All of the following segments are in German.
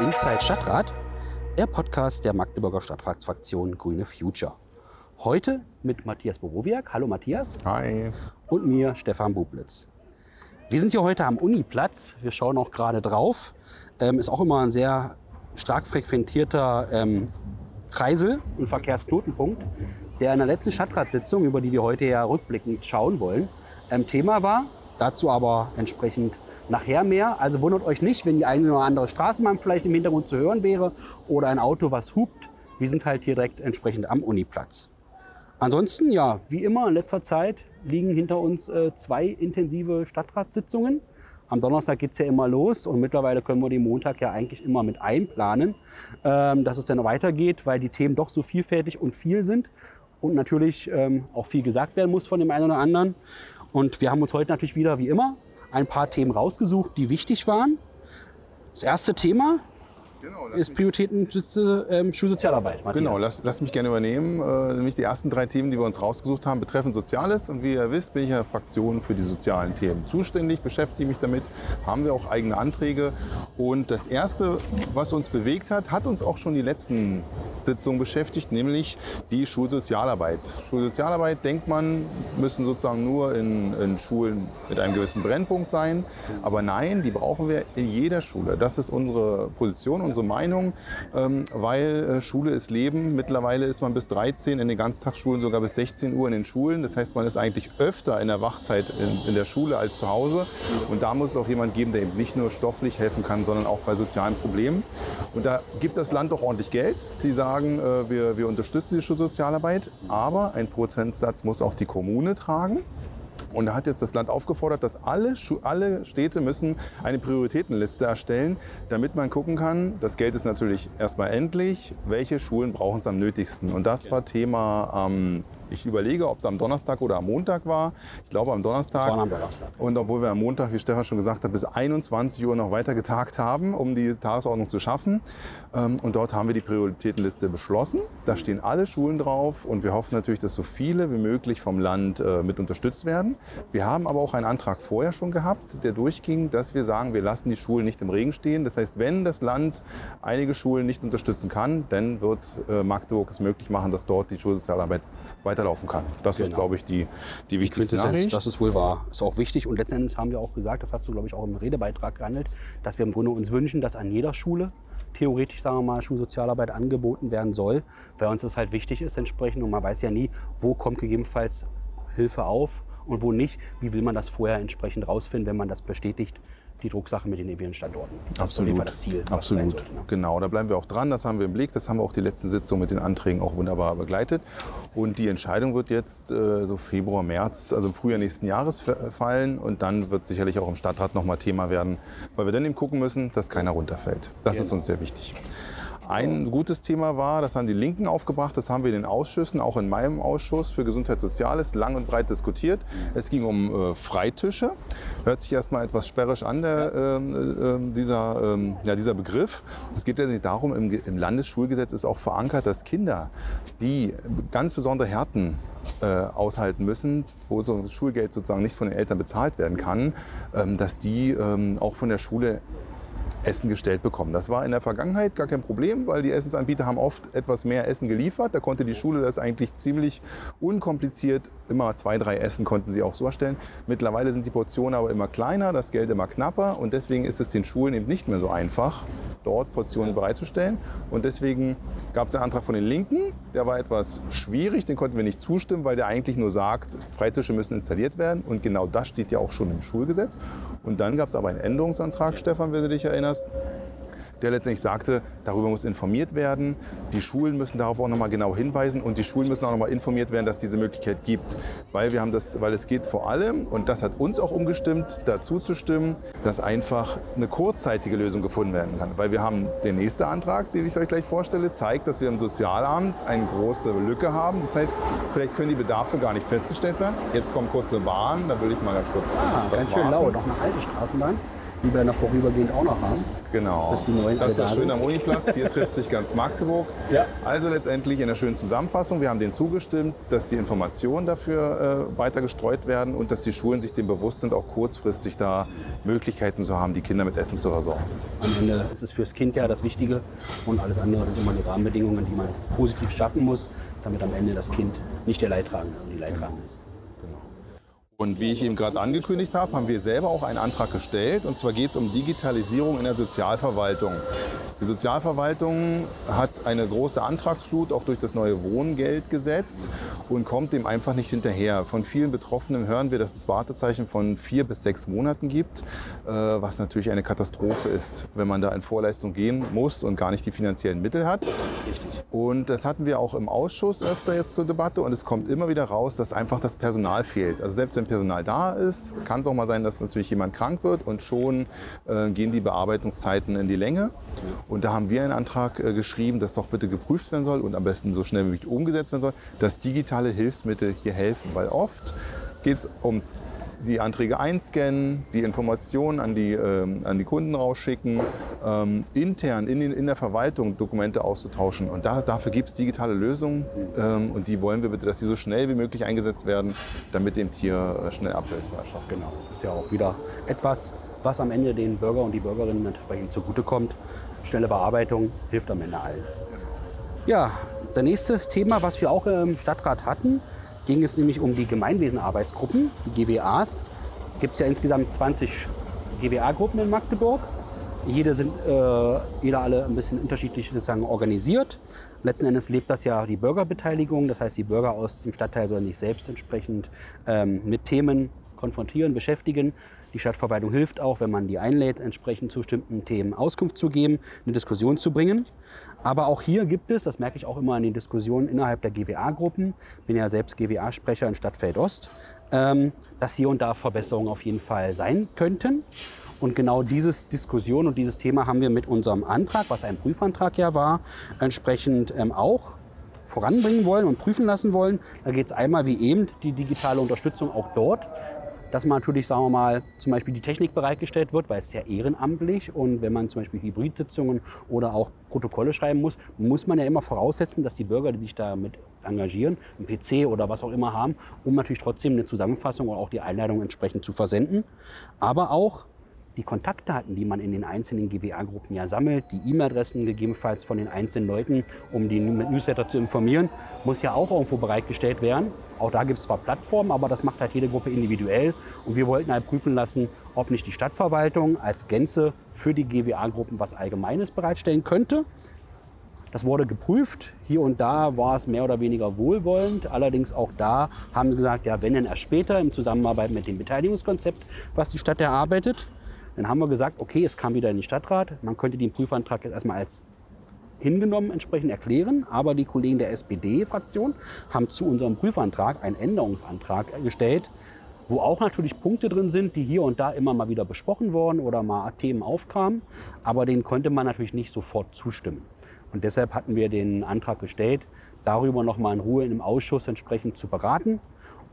Inside Stadtrat, der Podcast der Magdeburger Stadtratsfraktion Grüne Future. Heute mit Matthias Borowiak. Hallo Matthias. Hi. Und mir, Stefan Bublitz. Wir sind hier heute am Uniplatz. Wir schauen auch gerade drauf. Ähm, ist auch immer ein sehr stark frequentierter ähm, Kreisel und Verkehrsknotenpunkt, der in der letzten Stadtratssitzung, über die wir heute ja rückblickend schauen wollen, ähm, Thema war. Dazu aber entsprechend nachher mehr. Also wundert euch nicht, wenn die eine oder andere Straßenbahn vielleicht im Hintergrund zu hören wäre oder ein Auto, was hupt. Wir sind halt hier direkt entsprechend am Uniplatz. Ansonsten, ja, wie immer in letzter Zeit liegen hinter uns äh, zwei intensive Stadtratssitzungen. Am Donnerstag geht es ja immer los und mittlerweile können wir den Montag ja eigentlich immer mit einplanen, ähm, dass es dann weitergeht, weil die Themen doch so vielfältig und viel sind und natürlich ähm, auch viel gesagt werden muss von dem einen oder anderen. Und wir haben uns heute natürlich wieder, wie immer, ein paar Themen rausgesucht, die wichtig waren. Das erste Thema Genau, ist Prioritäten ähm, Schulsozialarbeit. Matthias. Genau, lass, lass, mich gerne übernehmen. Äh, nämlich die ersten drei Themen, die wir uns rausgesucht haben, betreffen Soziales. Und wie ihr wisst, bin ich in der Fraktion für die sozialen Themen zuständig, beschäftige mich damit, haben wir auch eigene Anträge. Und das Erste, was uns bewegt hat, hat uns auch schon die letzten Sitzungen beschäftigt, nämlich die Schulsozialarbeit. Schulsozialarbeit, denkt man, müssen sozusagen nur in, in Schulen mit einem gewissen Brennpunkt sein. Aber nein, die brauchen wir in jeder Schule. Das ist unsere Position unsere Meinung, ähm, weil äh, Schule ist Leben. Mittlerweile ist man bis 13 in den Ganztagsschulen, sogar bis 16 Uhr in den Schulen. Das heißt, man ist eigentlich öfter in der Wachzeit in, in der Schule als zu Hause. Und da muss es auch jemand geben, der eben nicht nur stofflich helfen kann, sondern auch bei sozialen Problemen. Und da gibt das Land auch ordentlich Geld. Sie sagen, äh, wir, wir unterstützen die Sozialarbeit, aber ein Prozentsatz muss auch die Kommune tragen. Und da hat jetzt das Land aufgefordert, dass alle, alle Städte müssen eine Prioritätenliste erstellen, damit man gucken kann, das Geld ist natürlich erstmal endlich, welche Schulen brauchen es am nötigsten. Und das war Thema ähm, ich überlege, ob es am Donnerstag oder am Montag war. Ich glaube am Donnerstag. Das war am Donnerstag. Und obwohl wir am Montag, wie Stefan schon gesagt hat, bis 21 Uhr noch weiter getagt haben, um die Tagesordnung zu schaffen. Ähm, und dort haben wir die Prioritätenliste beschlossen. Da stehen alle Schulen drauf und wir hoffen natürlich, dass so viele wie möglich vom Land äh, mit unterstützt werden. Wir haben aber auch einen Antrag vorher schon gehabt, der durchging, dass wir sagen, wir lassen die Schulen nicht im Regen stehen. Das heißt, wenn das Land einige Schulen nicht unterstützen kann, dann wird äh, Magdeburg es möglich machen, dass dort die Schulsozialarbeit weiter weiterlaufen kann. Das genau. ist, glaube ich, die, die wichtigste Nachricht. Das ist wohl wahr. Ist auch wichtig. Und letztendlich haben wir auch gesagt, das hast du, glaube ich, auch im Redebeitrag gehandelt, dass wir im Grunde uns wünschen, dass an jeder Schule theoretisch, sagen wir mal, Schulsozialarbeit angeboten werden soll, weil uns das halt wichtig ist entsprechend. Und man weiß ja nie, wo kommt gegebenenfalls Hilfe auf und wo nicht. Wie will man das vorher entsprechend rausfinden, wenn man das bestätigt, die Drucksache mit den ewigen Standorten. Das Absolut. ist das Ziel. Absolut. Sollte, ne? Genau, da bleiben wir auch dran. Das haben wir im Blick. Das haben wir auch die letzten Sitzungen mit den Anträgen auch wunderbar begleitet. Und die Entscheidung wird jetzt äh, so Februar, März, also im Frühjahr nächsten Jahres fallen. Und dann wird sicherlich auch im Stadtrat nochmal Thema werden, weil wir dann eben gucken müssen, dass keiner runterfällt. Das genau. ist uns sehr wichtig. Ein gutes Thema war, das haben die Linken aufgebracht, das haben wir in den Ausschüssen, auch in meinem Ausschuss für Gesundheit Soziales, lang und breit diskutiert. Es ging um äh, Freitische. Hört sich erstmal etwas sperrisch an, der, äh, äh, dieser, ähm, ja, dieser Begriff. Es geht letztlich darum, im, im, Landesschulgesetz ist auch verankert, dass Kinder, die ganz besondere Härten äh, aushalten müssen, wo so Schulgeld sozusagen nicht von den Eltern bezahlt werden kann, ähm, dass die ähm, auch von der Schule Essen gestellt bekommen. Das war in der Vergangenheit gar kein Problem, weil die Essensanbieter haben oft etwas mehr Essen geliefert. Da konnte die Schule das eigentlich ziemlich unkompliziert, immer zwei, drei Essen konnten sie auch so erstellen. Mittlerweile sind die Portionen aber immer kleiner, das Geld immer knapper und deswegen ist es den Schulen eben nicht mehr so einfach, dort Portionen bereitzustellen. Und deswegen gab es einen Antrag von den Linken, der war etwas schwierig, den konnten wir nicht zustimmen, weil der eigentlich nur sagt, Freitische müssen installiert werden und genau das steht ja auch schon im Schulgesetz. Und dann gab es aber einen Änderungsantrag, Stefan, wenn du dich erinnerst, erinnerst, der letztendlich sagte, darüber muss informiert werden. Die Schulen müssen darauf auch nochmal genau hinweisen und die Schulen müssen auch nochmal informiert werden, dass es diese Möglichkeit gibt. Weil, wir haben das, weil es geht vor allem, und das hat uns auch umgestimmt, dazu zu stimmen, dass einfach eine kurzzeitige Lösung gefunden werden kann. Weil wir haben den nächsten Antrag, den ich euch gleich vorstelle, zeigt, dass wir im Sozialamt eine große Lücke haben. Das heißt, vielleicht können die Bedarfe gar nicht festgestellt werden. Jetzt kommt kurz eine Bahn, da will ich mal ganz kurz. Ah, ganz schön laut, noch eine alte Straßenbahn. Die wir noch vorübergehend auch noch haben. Genau. Das ist da Schöne sind. am Uniplatz. Hier trifft sich ganz Magdeburg. Ja. Also letztendlich in der schönen Zusammenfassung. Wir haben denen zugestimmt, dass die Informationen dafür äh, weiter gestreut werden und dass die Schulen sich dem bewusst sind, auch kurzfristig da Möglichkeiten zu haben, die Kinder mit Essen zu versorgen. Am Ende ist es fürs Kind ja das Wichtige und alles andere sind immer die Rahmenbedingungen, die man positiv schaffen muss, damit am Ende das Kind nicht der Leidtragende und die Leidtragende ist. Und wie ich eben gerade angekündigt habe, haben wir selber auch einen Antrag gestellt. Und zwar geht es um Digitalisierung in der Sozialverwaltung. Die Sozialverwaltung hat eine große Antragsflut, auch durch das neue Wohngeldgesetz, und kommt dem einfach nicht hinterher. Von vielen Betroffenen hören wir, dass es Wartezeichen von vier bis sechs Monaten gibt, äh, was natürlich eine Katastrophe ist, wenn man da in Vorleistung gehen muss und gar nicht die finanziellen Mittel hat. Und das hatten wir auch im Ausschuss öfter jetzt zur Debatte und es kommt immer wieder raus, dass einfach das Personal fehlt. Also selbst wenn Personal da ist, kann es auch mal sein, dass natürlich jemand krank wird und schon äh, gehen die Bearbeitungszeiten in die Länge. Und da haben wir einen Antrag äh, geschrieben, dass doch bitte geprüft werden soll und am besten so schnell wie möglich umgesetzt werden soll, dass digitale Hilfsmittel hier helfen, weil oft geht es ums die Anträge einscannen, die Informationen an die, ähm, an die Kunden rausschicken, ähm, intern in, den, in der Verwaltung Dokumente auszutauschen. Und da, dafür gibt es digitale Lösungen ähm, und die wollen wir bitte, dass die so schnell wie möglich eingesetzt werden, damit dem Tier äh, schnell Abhilfe verschafft. Genau, ist ja auch wieder etwas, was am Ende den Bürger und die Bürgerinnen entsprechend zugutekommt. Schnelle Bearbeitung hilft am Ende allen. Ja, das nächste Thema, was wir auch im Stadtrat hatten, ging es nämlich um die Gemeinwesenarbeitsgruppen, die GWAs. Gibt es ja insgesamt 20 GWA-Gruppen in Magdeburg. Jede sind, äh, jeder alle ein bisschen unterschiedlich sozusagen organisiert. Letzten Endes lebt das ja die Bürgerbeteiligung. Das heißt, die Bürger aus dem Stadtteil sollen sich selbst entsprechend ähm, mit Themen konfrontieren, beschäftigen. Die Stadtverwaltung hilft auch, wenn man die einlädt, entsprechend zu bestimmten Themen Auskunft zu geben, eine Diskussion zu bringen. Aber auch hier gibt es, das merke ich auch immer in den Diskussionen innerhalb der GWA-Gruppen, bin ja selbst GWA-Sprecher in Stadtfeld Ost, ähm, dass hier und da Verbesserungen auf jeden Fall sein könnten. Und genau dieses Diskussion und dieses Thema haben wir mit unserem Antrag, was ein Prüfantrag ja war, entsprechend ähm, auch voranbringen wollen und prüfen lassen wollen. Da geht es einmal wie eben die digitale Unterstützung auch dort, dass man natürlich, sagen wir mal, zum Beispiel die Technik bereitgestellt wird, weil es ist ja ehrenamtlich und wenn man zum Beispiel Hybridsitzungen oder auch Protokolle schreiben muss, muss man ja immer voraussetzen, dass die Bürger, die sich damit engagieren, einen PC oder was auch immer haben, um natürlich trotzdem eine Zusammenfassung oder auch die Einladung entsprechend zu versenden. Aber auch die Kontaktdaten, die man in den einzelnen GWA-Gruppen ja sammelt, die E-Mail-Adressen gegebenenfalls von den einzelnen Leuten, um die Newsletter zu informieren, muss ja auch irgendwo bereitgestellt werden. Auch da gibt es zwar Plattformen, aber das macht halt jede Gruppe individuell. Und wir wollten halt prüfen lassen, ob nicht die Stadtverwaltung als Gänze für die GWA-Gruppen was Allgemeines bereitstellen könnte. Das wurde geprüft. Hier und da war es mehr oder weniger wohlwollend. Allerdings auch da haben sie gesagt, ja, wenn denn erst später in Zusammenarbeit mit dem Beteiligungskonzept, was die Stadt erarbeitet. Dann haben wir gesagt, okay, es kam wieder in den Stadtrat. Man könnte den Prüfantrag jetzt erstmal als hingenommen entsprechend erklären. Aber die Kollegen der SPD-Fraktion haben zu unserem Prüfantrag einen Änderungsantrag gestellt, wo auch natürlich Punkte drin sind, die hier und da immer mal wieder besprochen wurden oder mal Themen aufkamen. Aber denen konnte man natürlich nicht sofort zustimmen. Und deshalb hatten wir den Antrag gestellt, darüber noch mal in Ruhe im Ausschuss entsprechend zu beraten,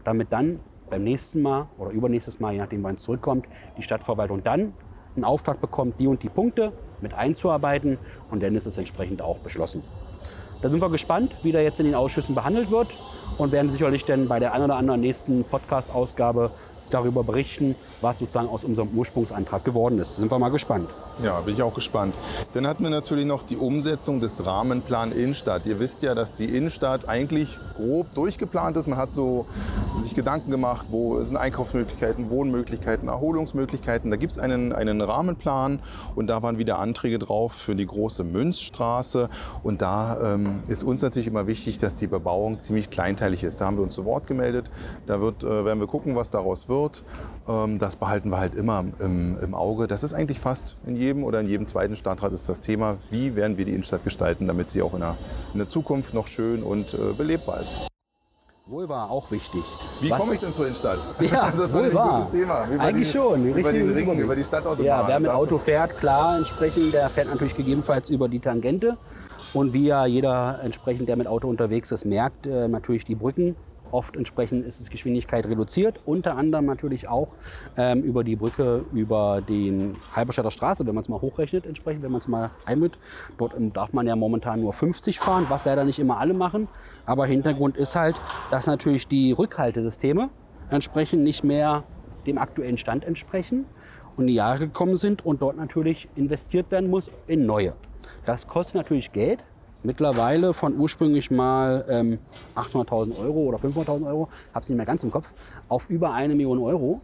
damit dann beim nächsten Mal oder übernächstes Mal, je nachdem wann es zurückkommt, die Stadtverwaltung dann einen Auftrag bekommt, die und die Punkte mit einzuarbeiten und dann ist es entsprechend auch beschlossen. Da sind wir gespannt, wie der jetzt in den Ausschüssen behandelt wird und werden sicherlich dann bei der einen oder anderen nächsten Podcast-Ausgabe darüber berichten, was sozusagen aus unserem Ursprungsantrag geworden ist. Sind wir mal gespannt. Ja, bin ich auch gespannt. Dann hatten wir natürlich noch die Umsetzung des Rahmenplan Innenstadt. Ihr wisst ja, dass die Innenstadt eigentlich grob durchgeplant ist. Man hat so sich Gedanken gemacht, wo sind Einkaufsmöglichkeiten, Wohnmöglichkeiten, Erholungsmöglichkeiten. Da gibt es einen, einen Rahmenplan und da waren wieder Anträge drauf für die große Münzstraße. Und da ähm, ist uns natürlich immer wichtig, dass die Bebauung ziemlich kleinteilig ist. Da haben wir uns zu Wort gemeldet. Da wird, äh, werden wir gucken, was daraus wird. Ähm, das behalten wir halt immer im, im Auge. Das ist eigentlich fast in jedem oder in jedem zweiten Stadtrat ist das Thema, wie werden wir die Innenstadt gestalten, damit sie auch in der, in der Zukunft noch schön und äh, belebbar ist. Wohl war auch wichtig. Wie komme ich denn zur Innenstadt? Ja, das ist wohl ein gutes Thema. Über Eigentlich die, schon. Über den Ring, Überblick. über die Stadtautobahn. Ja, wer mit Dazu- Auto fährt, klar, entsprechend, der fährt natürlich gegebenenfalls über die Tangente. Und wie ja jeder entsprechend, der mit Auto unterwegs ist, merkt, äh, natürlich die Brücken Oft entsprechend ist die Geschwindigkeit reduziert, unter anderem natürlich auch ähm, über die Brücke über den Halberstädter Straße, wenn man es mal hochrechnet, entsprechend, wenn man es mal einmit. Dort ähm, darf man ja momentan nur 50 fahren, was leider nicht immer alle machen. Aber Hintergrund ist halt, dass natürlich die Rückhaltesysteme entsprechend nicht mehr dem aktuellen Stand entsprechen und die Jahre gekommen sind und dort natürlich investiert werden muss in neue. Das kostet natürlich Geld, mittlerweile von ursprünglich mal ähm, 800.000 Euro oder 500.000 Euro, habe es nicht mehr ganz im Kopf, auf über eine Million Euro.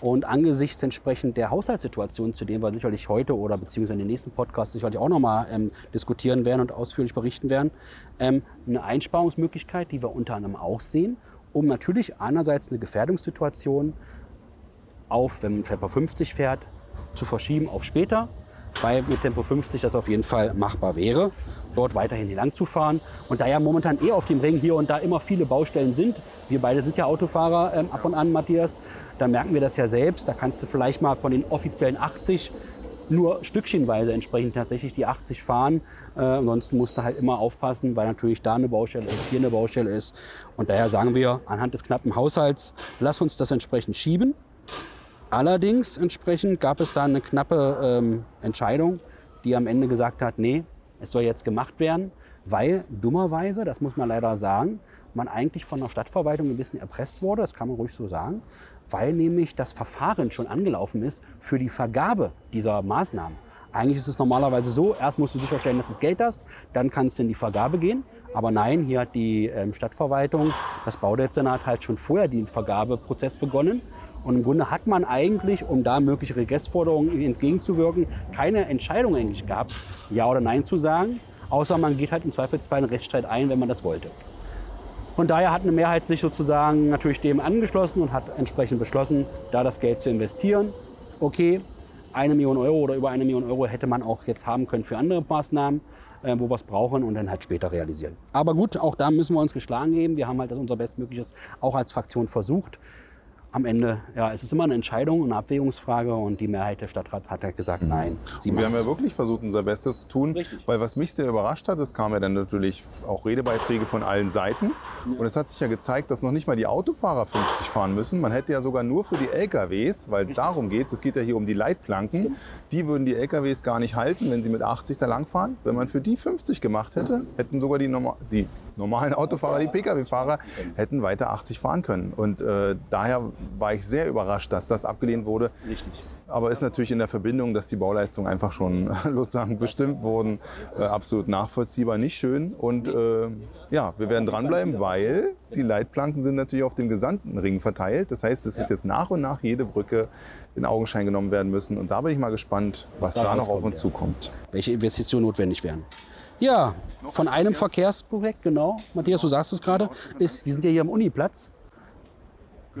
Und angesichts entsprechend der Haushaltssituation, zu dem wir sicherlich heute oder beziehungsweise in den nächsten Podcasts sicherlich auch nochmal ähm, diskutieren werden und ausführlich berichten werden, ähm, eine Einsparungsmöglichkeit, die wir unter anderem auch sehen, um natürlich einerseits eine Gefährdungssituation auf, wenn man Tempo 50 fährt, zu verschieben auf später weil mit Tempo 50 das auf jeden Fall machbar wäre, dort weiterhin lang zu fahren. Und da ja momentan eh auf dem Ring hier und da immer viele Baustellen sind, wir beide sind ja Autofahrer ähm, ab und an, Matthias, da merken wir das ja selbst. Da kannst du vielleicht mal von den offiziellen 80 nur stückchenweise entsprechend tatsächlich die 80 fahren. Äh, ansonsten musst du halt immer aufpassen, weil natürlich da eine Baustelle ist, hier eine Baustelle ist. Und daher sagen wir, anhand des knappen Haushalts, lass uns das entsprechend schieben. Allerdings entsprechend gab es da eine knappe ähm, Entscheidung, die am Ende gesagt hat, nee, es soll jetzt gemacht werden, weil dummerweise, das muss man leider sagen, man eigentlich von der Stadtverwaltung ein bisschen erpresst wurde, das kann man ruhig so sagen, weil nämlich das Verfahren schon angelaufen ist für die Vergabe dieser Maßnahmen. Eigentlich ist es normalerweise so, erst musst du sicherstellen, dass du das Geld hast, dann kannst du in die Vergabe gehen. Aber nein, hier hat die ähm, Stadtverwaltung, das Baudezernat halt schon vorher den Vergabeprozess begonnen. Und im Grunde hat man eigentlich, um da mögliche Regressforderungen entgegenzuwirken, keine Entscheidung eigentlich gehabt, Ja oder Nein zu sagen. Außer man geht halt im Zweifelsfall einen Rechtsstreit ein, wenn man das wollte. Und daher hat eine Mehrheit sich sozusagen natürlich dem angeschlossen und hat entsprechend beschlossen, da das Geld zu investieren. Okay, eine Million Euro oder über eine Million Euro hätte man auch jetzt haben können für andere Maßnahmen, äh, wo wir es brauchen und dann halt später realisieren. Aber gut, auch da müssen wir uns geschlagen geben. Wir haben halt unser Bestmögliches auch als Fraktion versucht am Ende, ja, es ist immer eine Entscheidung, eine Abwägungsfrage und die Mehrheit der Stadtrats hat ja gesagt, mhm. nein. Sie wir haben ja wirklich versucht, unser Bestes zu tun, Richtig. weil was mich sehr überrascht hat, es kamen ja dann natürlich auch Redebeiträge von allen Seiten ja. und es hat sich ja gezeigt, dass noch nicht mal die Autofahrer 50 fahren müssen. Man hätte ja sogar nur für die LKWs, weil Richtig. darum geht es, es geht ja hier um die Leitplanken, Stimmt. die würden die LKWs gar nicht halten, wenn sie mit 80 da langfahren. Wenn man für die 50 gemacht hätte, hätten sogar die, Norma die normalen Autofahrer, die Pkw-Fahrer, hätten weiter 80 fahren können. Und äh, daher war ich sehr überrascht, dass das abgelehnt wurde. Richtig. Aber ist natürlich in der Verbindung, dass die Bauleistungen einfach schon sozusagen bestimmt wurden, äh, absolut nachvollziehbar, nicht schön. Und äh, ja, wir werden dranbleiben, weil die Leitplanken sind natürlich auf dem gesamten Ring verteilt. Das heißt, es wird jetzt nach und nach jede Brücke in Augenschein genommen werden müssen. Und da bin ich mal gespannt, was, was da noch auf uns zukommt. Welche Investitionen notwendig wären. Ja, von einem Verkehrsprojekt, genau. Matthias, du sagst es gerade, ist, wir sind ja hier am Uniplatz.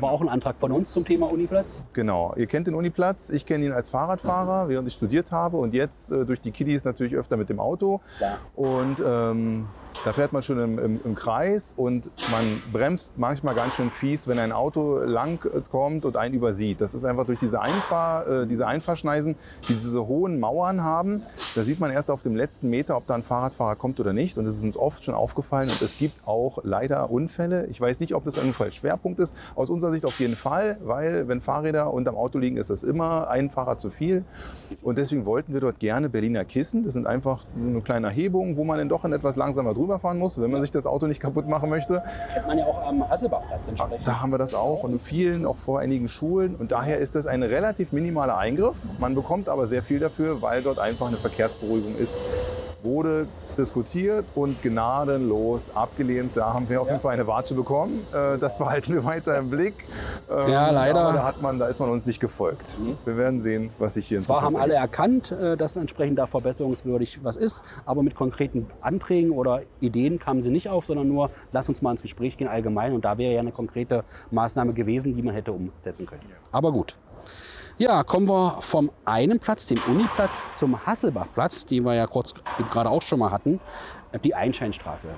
War auch ein Antrag von uns zum Thema Uniplatz. Genau, ihr kennt den Uniplatz. Ich kenne ihn als Fahrradfahrer, während ich studiert habe. Und jetzt äh, durch die Kiddies natürlich öfter mit dem Auto. Ja. Und ähm, da fährt man schon im, im, im, Kreis und man bremst manchmal ganz schön fies, wenn ein Auto lang kommt und einen übersieht. Das ist einfach durch diese, Einfahr, äh, diese Einfahrschneisen, die diese hohen Mauern haben. Da sieht man erst auf dem letzten Meter, ob da ein Fahrradfahrer kommt oder nicht. Und das ist uns oft schon aufgefallen. Und es gibt auch leider Unfälle. Ich weiß nicht, ob das ein Unfallschwerpunkt ist. Aus unserer Sicht auf jeden Fall, weil wenn Fahrräder unterm Auto liegen, ist das immer ein Fahrer zu viel. Und deswegen wollten wir dort gerne Berliner Kissen. Das sind einfach eine kleine Erhebung, wo man dann doch in etwas langsamer drüber rüberfahren muss, wenn man sich das Auto nicht kaputt machen möchte. Kennt man ja auch am Hasselbachplatz entsprechend. Da haben wir das auch und in vielen, auch vor einigen Schulen. Und daher ist das ein relativ minimaler Eingriff. Man bekommt aber sehr viel dafür, weil dort einfach eine Verkehrsberuhigung ist. Wurde diskutiert und gnadenlos abgelehnt. Da haben wir auf jeden Fall eine Watsche bekommen. Äh, das behalten wir weiter im Blick. Ähm, ja, leider. Aber da, hat man, da ist man uns nicht gefolgt. Mhm. Wir werden sehen, was sich hier Zwar haben alle erkannt, äh, dass entsprechend da verbesserungswürdig was ist, aber mit konkreten Anträgen oder Ideen kamen sie nicht auf, sondern nur, lass uns mal ins Gespräch gehen allgemein. Und da wäre ja eine konkrete Maßnahme gewesen, die man hätte umsetzen können. Aber gut. Ja, kommen wir vom einen Platz, dem Uniplatz, zum Hasselbachplatz, den wir ja kurz gerade auch schon mal hatten, die Einscheinstraße.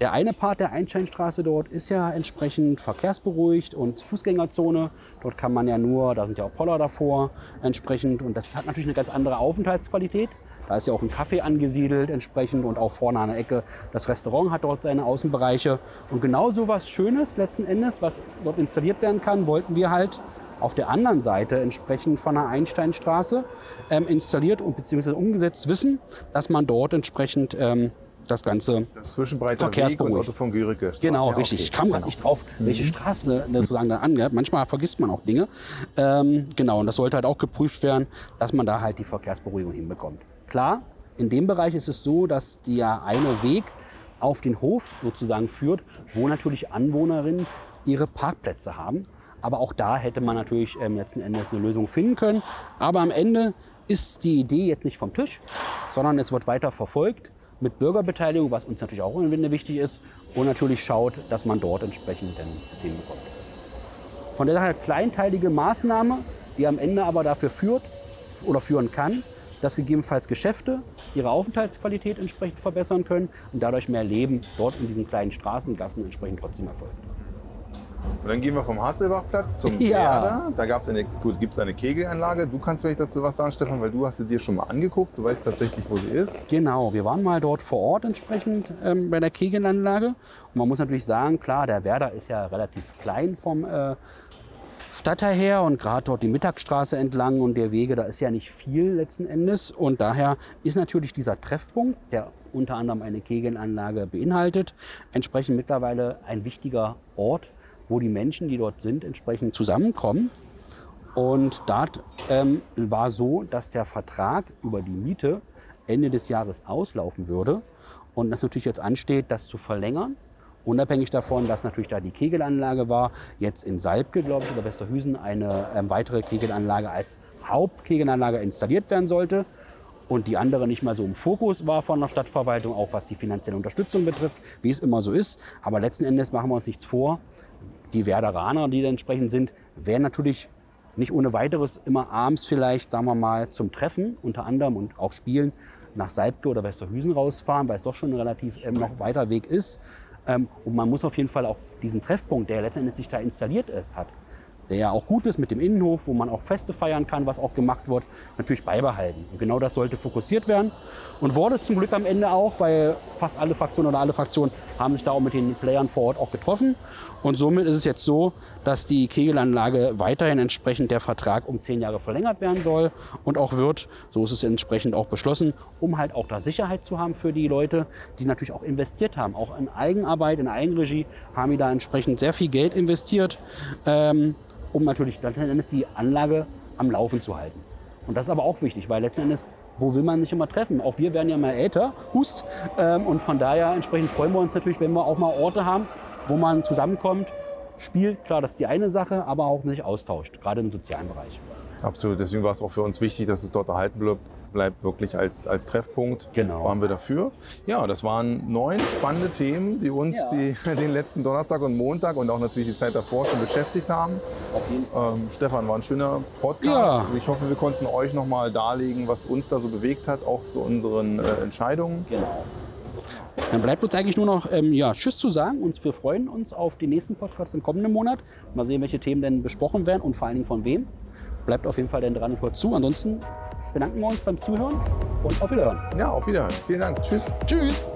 Der eine Part der Einsteinstraße dort ist ja entsprechend verkehrsberuhigt und Fußgängerzone. Dort kann man ja nur, da sind ja auch Poller davor entsprechend und das hat natürlich eine ganz andere Aufenthaltsqualität. Da ist ja auch ein Café angesiedelt entsprechend und auch vorne an der Ecke das Restaurant hat dort seine Außenbereiche. Und genau so was Schönes letzten Endes, was dort installiert werden kann, wollten wir halt auf der anderen Seite entsprechend von der Einsteinstraße ähm, installiert und beziehungsweise umgesetzt wissen, dass man dort entsprechend ähm, das Ganze Das Zwischenbreiter Weg von. Straße. Genau, Ja, richtig. okay. Ich kam gerade nicht drauf, welche Straße das sozusagen dann angehört. Manchmal vergisst man auch Dinge. Ähm, genau, und das sollte halt auch geprüft werden, dass man da halt die Verkehrsberuhigung hinbekommt. Klar, in dem Bereich ist es so, dass der eine Weg auf den Hof sozusagen führt, wo natürlich Anwohnerinnen ihre Parkplätze haben. Aber auch da hätte man natürlich ähm, letzten Endes eine Lösung finden können. Aber am Ende ist die Idee jetzt nicht vom Tisch, sondern es wird weiter verfolgt mit Bürgerbeteiligung, was uns natürlich auch im Winde wichtig ist. Und natürlich schaut, dass man dort entsprechend dann es hinbekommt. Von daher kleinteilige Maßnahme, die am Ende aber dafür führt oder führen kann, dass gegebenenfalls Geschäfte ihre Aufenthaltsqualität entsprechend verbessern können und dadurch mehr Leben dort in diesen kleinen Straßen und Gassen entsprechend trotzdem erfolgt. Und dann gehen wir vom Hasselbachplatz zum Ja. Werder. Da gab's eine, gut, gibt's eine Kegelanlage. Du kannst vielleicht dazu was sagen, Stefan, weil du hast sie dir schon mal angeguckt. Du weißt tatsächlich, wo sie ist. Genau, wir waren mal dort vor Ort entsprechend ähm, bei der Kegelanlage. Und man muss natürlich sagen, klar, der Werder ist ja relativ klein vom äh, Stadtteil her und gerade dort die Mittagsstraße entlang und der Wege, da ist ja nicht viel letzten Endes. Und daher ist natürlich dieser Treffpunkt, der unter anderem eine Kegelanlage beinhaltet, entsprechend mittlerweile ein wichtiger Ort, wo die Menschen, die dort sind, entsprechend zusammenkommen. Und dort ähm, war so, dass der Vertrag über die Miete Ende des Jahres auslaufen würde und das natürlich jetzt ansteht, das zu verlängern. Unabhängig davon, dass natürlich da die Kegelanlage war, jetzt in Salbke, glaube ich, oder Westerhüsen eine ähm, weitere Kegelanlage als Hauptkegelanlage installiert werden sollte und die andere nicht mal so im Fokus war von der Stadtverwaltung, auch was die finanzielle Unterstützung betrifft, wie es immer so ist. Aber letzten Endes machen wir uns nichts vor. Die Werderaner, die da entsprechend sind, werden natürlich nicht ohne weiteres immer abends vielleicht, sagen wir mal, zum Treffen unter anderem und auch Spielen nach Salbke oder Westerhüsen rausfahren, weil es doch schon ein relativ ähm, noch weiter Weg ist. Ähm, und man muss auf jeden Fall auch diesen Treffpunkt, der letztendlich sich da installiert ist, hat, der ja auch gut ist mit dem Innenhof, wo man auch Feste feiern kann, was auch gemacht wird, natürlich beibehalten. Und genau das sollte fokussiert werden. Und wurde es zum Glück am Ende auch, weil fast alle Fraktionen oder alle Fraktionen haben sich da auch mit den Playern vor Ort auch getroffen. Und somit ist es jetzt so, dass die Kegelanlage weiterhin entsprechend der Vertrag um zehn Jahre verlängert werden soll und auch wird. So ist es entsprechend auch beschlossen, um halt auch da Sicherheit zu haben für die Leute, die natürlich auch investiert haben. Auch in Eigenarbeit, in Eigenregie haben die da entsprechend sehr viel Geld investiert, ähm, um natürlich letzten Endes die Anlage am Laufen zu halten. Und das ist aber auch wichtig, weil letzten Endes, wo will man sich immer treffen? Auch wir werden ja mal älter, Hust. Ähm, und von daher entsprechend freuen wir uns natürlich, wenn wir auch mal Orte haben, wo man zusammenkommt, spielt. Klar, das ist die eine Sache, aber auch sich austauscht, gerade im sozialen Bereich. Absolut. Deswegen war es auch für uns wichtig, dass es dort erhalten bleibt, bleibt wirklich als, als Treffpunkt. Genau. Waren wir dafür. Ja, das waren neun spannende Themen, die uns Ja. die, den letzten Donnerstag und Montag und auch natürlich die Zeit davor schon beschäftigt haben. Auf jeden Fall. Ähm, Stefan, war ein schöner Podcast. Ja. Ich hoffe, wir konnten euch nochmal darlegen, was uns da so bewegt hat, auch zu unseren äh, Entscheidungen. Genau. Dann bleibt uns eigentlich nur noch ähm, ja, Tschüss zu sagen. Und wir freuen uns auf den nächsten Podcast im kommenden Monat. Mal sehen, welche Themen denn besprochen werden und vor allen Dingen von wem. Bleibt auf jeden Fall dann dran und hört zu. Ansonsten bedanken wir uns beim Zuhören und auf Wiederhören. Ja, auf Wiederhören. Vielen Dank. Tschüss. Tschüss.